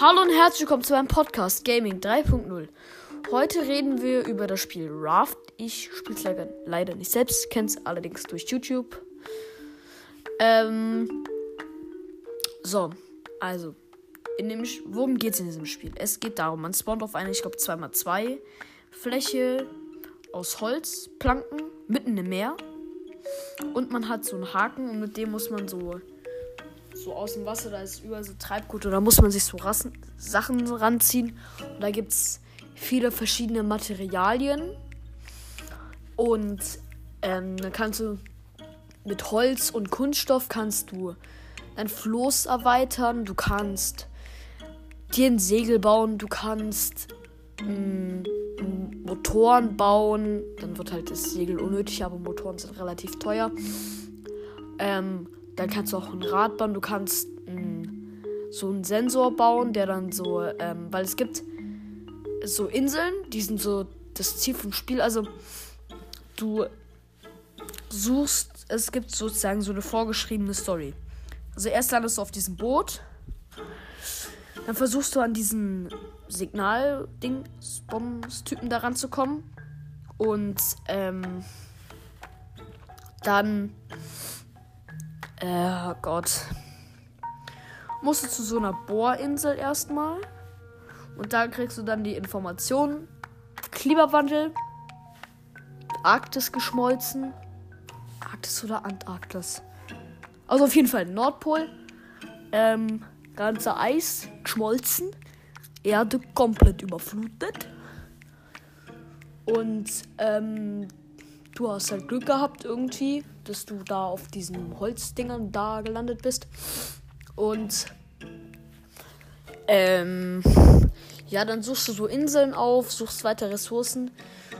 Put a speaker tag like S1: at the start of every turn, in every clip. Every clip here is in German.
S1: Hallo und herzlich willkommen zu meinem Podcast Gaming 3.0. Heute reden wir über das Spiel Raft. Ich spiele es leider, leider nicht selbst, kenne es allerdings durch YouTube. Ähm, so, also, in dem, worum geht es in diesem Spiel? Es geht darum, man spawnt auf eine, ich glaube, 2x2 Fläche aus Holzplanken mitten im Meer. Und man hat so einen Haken und mit dem muss man so so aus dem Wasser, da ist überall so Treibgut und da muss man sich so Rassen, Sachen ranziehen. Und da gibt es viele verschiedene Materialien. Und ähm, dann kannst du mit Holz und Kunststoff kannst du dein Floß erweitern, du kannst dir ein Segel bauen, du kannst mh, mm, Motoren bauen, dann wird halt das Segel unnötig, aber Motoren sind relativ teuer. Ähm, dann kannst du auch ein Rad bauen. Du kannst mh, mm, so einen Sensor bauen, der dann so, ähm, weil es gibt so Inseln, die sind so das Ziel vom Spiel. Also du suchst, es gibt sozusagen so eine vorgeschriebene Story. Also erst landest du auf diesem Boot, dann versuchst du an diesen Signal-Ding, Bombs-Typen da ranzukommen und ähm, dann äh, Gott. Musst du zu so einer Bohrinsel erstmal. Und da kriegst du dann die Informationen. Klimawandel. Arktis geschmolzen. Arktis oder Antarktis? Also auf jeden Fall Nordpol. Ähm, ganze Eis geschmolzen. Erde komplett überflutet. Und ähm, du hast halt Glück gehabt irgendwie, dass du da auf diesen Holzdingern da gelandet bist. Und ähm, ja, dann suchst du so Inseln auf, suchst weiter Ressourcen.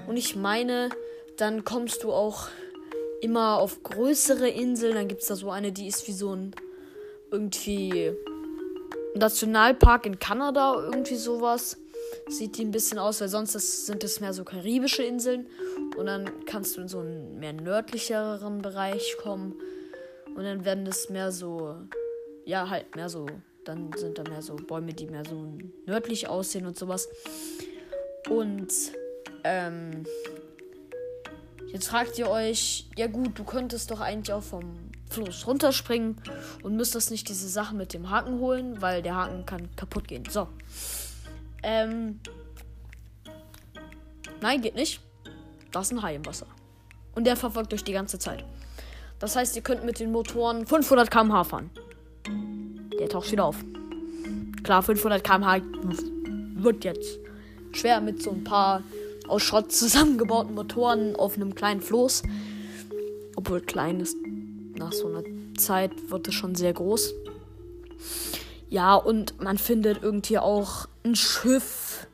S1: Und ich meine, dann kommst du auch immer auf größere Inseln. Dann gibt es da so eine, die ist wie so ein irgendwie Nationalpark in Kanada, irgendwie sowas. Sieht die ein bisschen aus, weil sonst das, sind es mehr so karibische Inseln. Und dann kannst du in so einen mehr nördlicheren Bereich kommen. Und dann werden das mehr so, ja, halt mehr so, dann sind da mehr so Bäume, die mehr so nördlich aussehen und sowas. Und, ähm, jetzt fragt ihr euch, ja gut, du könntest doch eigentlich auch vom Fluss runterspringen und müsstest nicht diese Sachen mit dem Haken holen, weil der Haken kann kaputt gehen. So. Ähm. Nein, geht nicht. Da ist ein Hai im Wasser. Und der verfolgt euch die ganze Zeit. Das heißt, ihr könnt mit den Motoren 500 km/h fahren. Der taucht wieder auf. Klar, 500 km/h wird jetzt schwer mit so ein paar aus Schrott zusammengebauten Motoren auf einem kleinen Floß. Obwohl klein ist, nach so einer Zeit wird es schon sehr groß. Ja, und man findet irgendwie auch ein Schiff.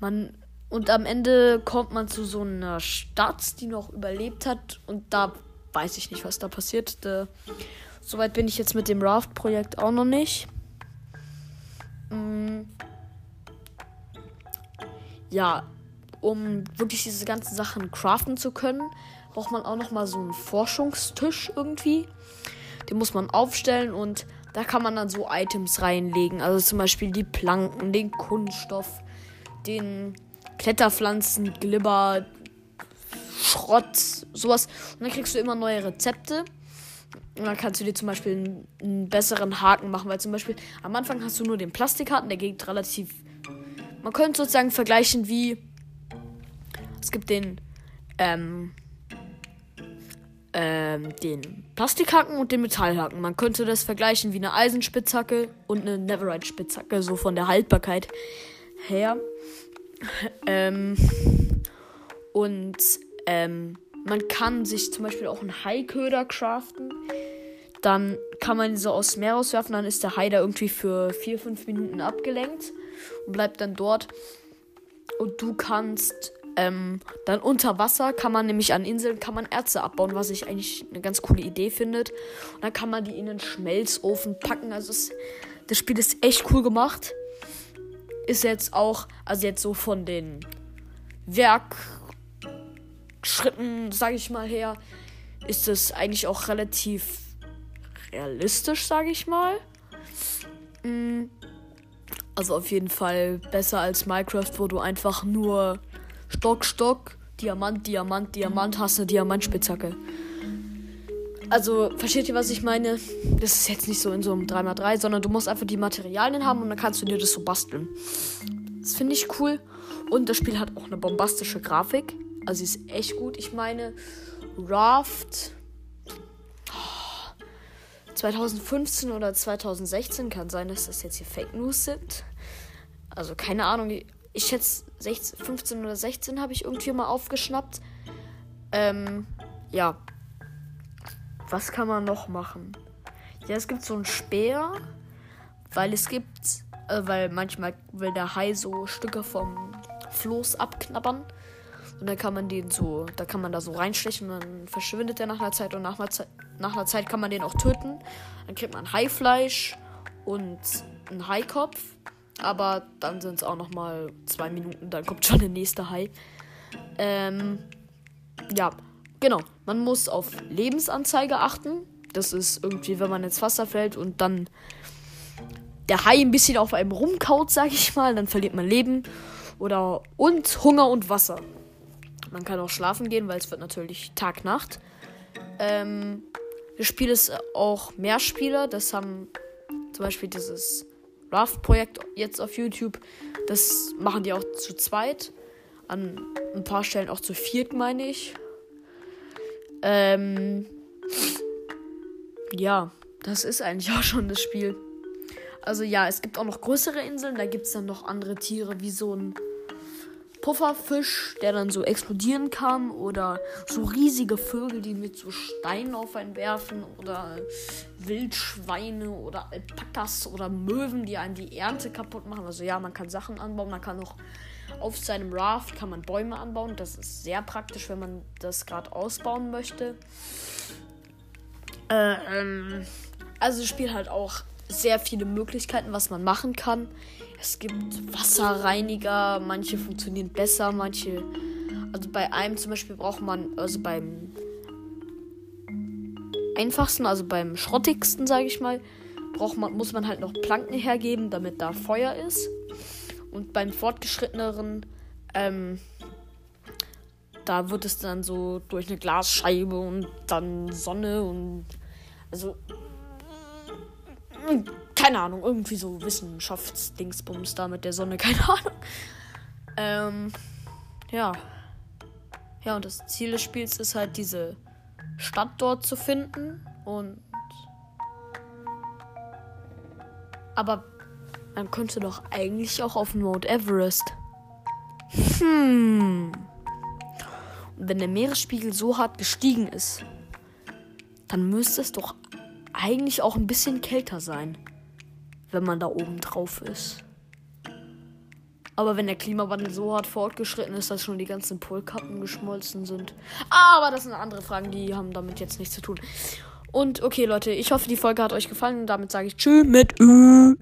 S1: Man und am Ende kommt man zu so einer Stadt, die noch überlebt hat. Und da weiß ich nicht, was da passiert. Da, soweit bin ich jetzt mit dem Raft-Projekt auch noch nicht. Mm. Ja, um wirklich diese ganzen Sachen craften zu können, braucht man auch noch mal so einen Forschungstisch irgendwie. Den muss man aufstellen und da kann man dann so Items reinlegen. Also zum Beispiel die Planken, den Kunststoff, den Kletterpflanzen, Glibber, Schrott, sowas. Und dann kriegst du immer neue Rezepte. Und dann kannst du dir zum Beispiel einen, einen, besseren Haken machen, weil zum Beispiel am Anfang hast du nur den Plastikhaken, der geht relativ. Man könnte sozusagen vergleichen wie. Es gibt den. Ähm, ähm, den Plastikhaken und den Metallhaken. Man könnte das vergleichen wie eine Eisenspitzhacke und eine Neverite-Spitzhacke, so von der Haltbarkeit her. Ähm, und ähm, man kann sich zum Beispiel auch einen Haiköder craften. Dann kann man so aus dem Meer rauswerfen. Dann ist der Hai da irgendwie für 4-5 Minuten abgelenkt und bleibt dann dort. Und du kannst ähm, dann unter Wasser kann man nämlich an Inseln kann man Erze abbauen, was ich eigentlich eine ganz coole Idee finde. Und dann kann man die in den Schmelzofen packen. Also es, das Spiel ist echt cool gemacht ist jetzt auch, also jetzt so von den Werkschritten, sage ich mal her, ist es eigentlich auch relativ realistisch, sage ich mal. Mm. Also auf jeden Fall besser als Minecraft, wo du einfach nur Stock, Stock, Diamant, Diamant, Diamant hast, eine Diamantspitzhacke. Also, versteht ihr, was ich meine? Das ist jetzt nicht so in so einem 3x3, sondern du musst einfach die Materialien haben und dann kannst du dir das so basteln. Das finde ich cool. Und das Spiel hat auch eine bombastische Grafik. Also, sie ist echt gut. Ich meine, Raft 2015 oder 2016 kann sein, dass das jetzt hier Fake News sind. Also keine Ahnung. Ich schätze 16, 15 oder 16 habe ich irgendwie mal aufgeschnappt. Ähm, ja. Was kann man noch machen? Ja, es gibt so einen Speer, weil es gibt, äh, weil manchmal will der Hai so Stücke vom Floß abknabbern. Und dann kann man den so, da kann man da so reinstechen und dann verschwindet er nach einer Zeit und nach einer, Zeit, nach einer Zeit kann man den auch töten. Dann kriegt man Haifleisch und einen Haikopf. Aber dann sind es auch noch mal zwei Minuten, dann kommt schon der nächste Hai. Ähm, ja, genau. Man muss auf Lebensanzeige achten. Das ist irgendwie, wenn man ins Wasser fällt und dann der Hai ein bisschen auf einem rumkaut, sag ich mal, dann verliert man Leben. Oder und Hunger und Wasser. Man kann auch schlafen gehen, weil es wird natürlich Tag-Nacht. Ähm, das Spiel ist auch Mehrspieler. Das haben zum Beispiel dieses Raft-Projekt jetzt auf YouTube. Das machen die auch zu zweit. An ein paar Stellen auch zu viert, meine ich. Ähm, ja, das ist eigentlich auch schon das Spiel. Also ja, es gibt auch noch größere Inseln. Da gibt es dann noch andere Tiere wie so ein Pufferfisch, der dann so explodieren kann. Oder so riesige Vögel, die mit so Steinen auf einen werfen. Oder Wildschweine oder Alpakas oder Möwen, die einen die Ernte kaputt machen. Also ja, man kann Sachen anbauen. Man kann auch auf seinem Raft kann man Bäume anbauen. Das ist sehr praktisch, wenn man das gerade ausbauen möchte. Äh, ähm, also das Spiel hat auch sehr viele Möglichkeiten, was man machen kann. Es gibt Wasserreiniger, manche funktionieren besser, manche. Also bei einem zum Beispiel braucht man, also beim einfachsten, also beim schrottigsten, sage ich mal, braucht man, muss man halt noch Planken hergeben, damit da Feuer ist. Und beim fortgeschritteneren, ähm, da wird es dann so durch eine Glasscheibe und dann Sonne und also keine Ahnung, irgendwie so Wissenschaftsdingsbums da mit der Sonne, keine Ahnung. Ähm, ja. Ja, und das Ziel des Spiels ist halt, diese Stadt dort zu finden. Und. Aber man könnte doch eigentlich auch auf Mount Everest. Hm. Und wenn der Meeresspiegel so hart gestiegen ist, dann müsste es doch eigentlich auch ein bisschen kälter sein wenn man da oben drauf ist. Aber wenn der Klimawandel so hart fortgeschritten ist, dass schon die ganzen Polkappen geschmolzen sind. Aber das sind andere Fragen, die haben damit jetzt nichts zu tun. Und okay, Leute, ich hoffe, die Folge hat euch gefallen. Und damit sage ich Tschüss mit Ü.